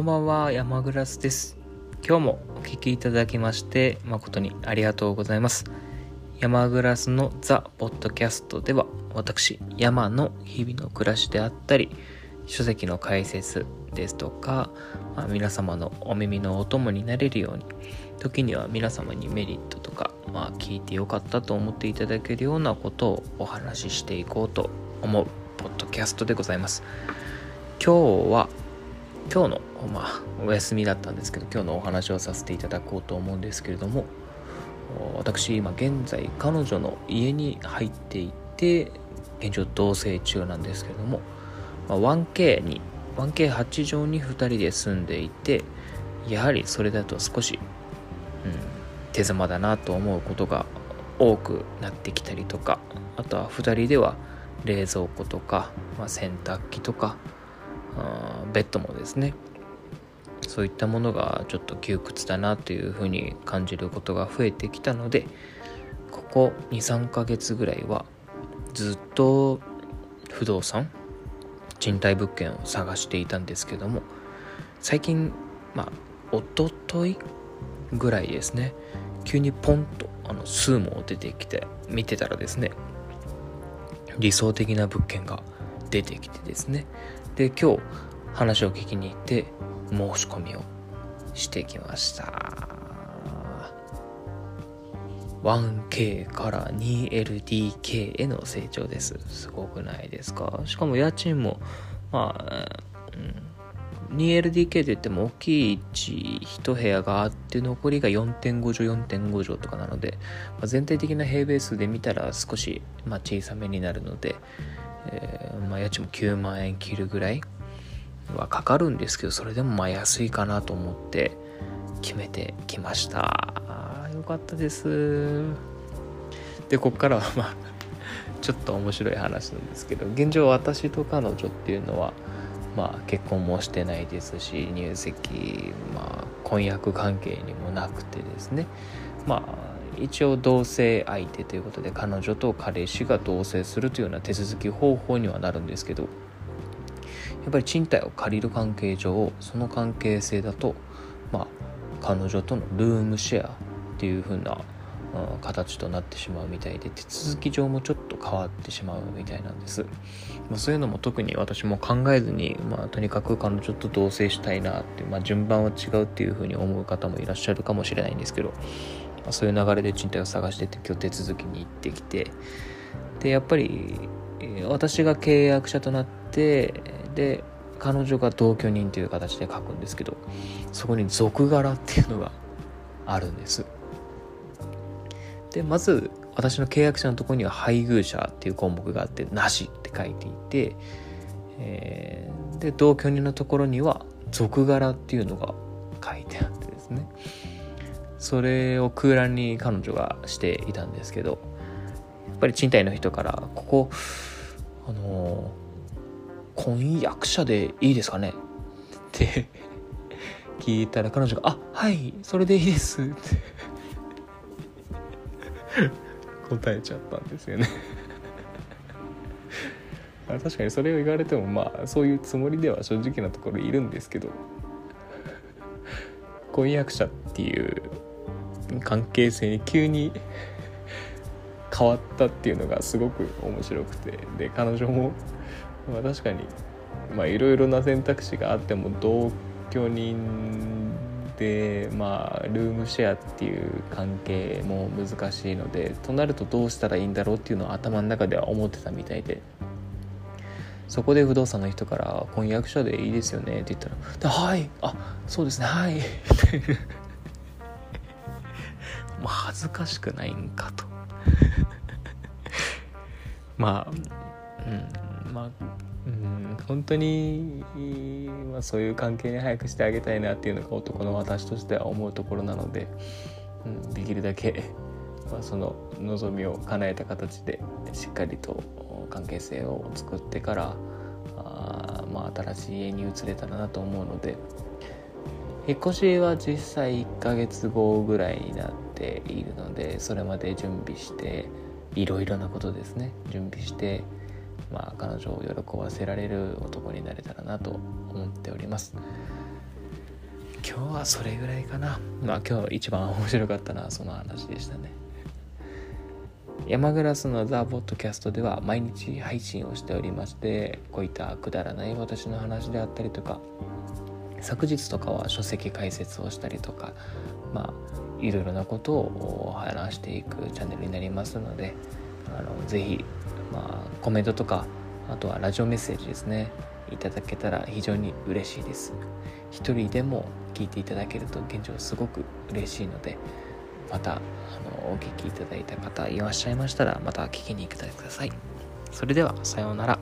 こんばんは、山グラスです。今日もお聞きいただきまして誠にありがとうございます。山グラスのザ・ポッドキャストでは私、山の日々の暮らしであったり、書籍の解説ですとか、まあ皆様のお耳のお供になれるように、時には皆様にメリットとか、まあ、聞いてよかったと思っていただけるようなことをお話ししていこうと思うポッドキャストでございます。今日は今日のまあお休みだったんですけど今日のお話をさせていただこうと思うんですけれども私今現在彼女の家に入っていて現状同棲中なんですけれども、ま、1K に 1K8 畳に2人で住んでいてやはりそれだと少し、うん、手狭だなと思うことが多くなってきたりとかあとは2人では冷蔵庫とか、まあ、洗濯機とかあベッドもですね。そういったものがちょっと窮屈だなというふうに感じることが増えてきたのでここ23ヶ月ぐらいはずっと不動産賃貸物件を探していたんですけども最近まあ一昨日ぐらいですね急にポンとあのスーモ出てきて見てたらですね理想的な物件が出てきてですねで今日話を聞きに行って申し込みをしてきました。1K から 2LDK への成長です。すごくないですか？しかも家賃もまあ、うん、2LDK といっても大きい1部屋があって残りが4.5畳4.5畳とかなので、まあ、全体的な平米数で見たら少し、まあ、小さめになるので、えーまあ、家賃も9万円切るぐらいはかかるんですけどそれでもまあ安いかなと思って決めてきました。あよかったです。でこっからは まあちょっと面白い話なんですけど現状私と彼女っていうのはまあ結婚もしてないですし入籍まあ婚約関係にもなくてですね。まあ一応同性相手ということで彼女と彼氏が同棲するというような手続き方法にはなるんですけどやっぱり賃貸を借りる関係上その関係性だとまあ彼女とのルームシェアっていう風な、うん、形となってしまうみたいで手続き上もちょっと変わってしまうみたいなんです、まあ、そういうのも特に私も考えずに、まあ、とにかく彼女と同棲したいなって、まあ、順番は違うっていう風に思う方もいらっしゃるかもしれないんですけど、そういう流れで賃貸を探してて今日手続きに行ってきてでやっぱり私が契約者となってで彼女が同居人という形で書くんですけどそこに俗柄っていうのがあるんです。でまず私の契約者のところには配偶者っていう項目があってなしって書いていて、えー、で同居人のところには俗柄っていうのが書いてあってですね。それを空欄に彼女がしていたんですけどやっぱり賃貸の人からここあの婚約者でいいですかね？って聞いたら彼女が「あはいそれでいいです」って答えちゃったんですよね。確かにそれを言われてもまあそういうつもりでは正直なところいるんですけど。婚約者っていう関係性に急に 変わったっていうのがすごく面白くてで彼女もまあ確かにいろいろな選択肢があっても同居人でまあルームシェアっていう関係も難しいのでとなるとどうしたらいいんだろうっていうのを頭の中では思ってたみたいで。そこで不動産の人から「婚約者でいいですよね」って言ったら「はいあそうですねはい」もう恥ずかしくないんかと。まあうんまあうん本当に、まあ、そういう関係に早くしてあげたいなっていうのが男の私としては思うところなので、うん、できるだけ、まあ、その望みを叶えた形でしっかりと関係性を作ってからあ、まあ、新しい家に移れたらなと思うので引っ越しは実際1ヶ月後ぐらいになってているのでそれまで準備していろいろなことですね。準備してまあ彼女を喜ばせられる男になれたらなと思っております。今日はそれぐらいかな。まあ今日一番面白かったのはその話でしたね。山グラスのザ・ポッドキャストでは毎日配信をしておりましてこういったくだらない私の話であったりとか昨日とかは書籍解説をしたりとかまあいろいろなことを話していくチャンネルになりますのであのぜひ、まあ、コメントとかあとはラジオメッセージですねいただけたら非常に嬉しいです。一人でも聞いていただけると現状すごく嬉しいのでまたあのお聞きいただいた方いらっしゃいましたらまた聞きに来てください。それではさようなら。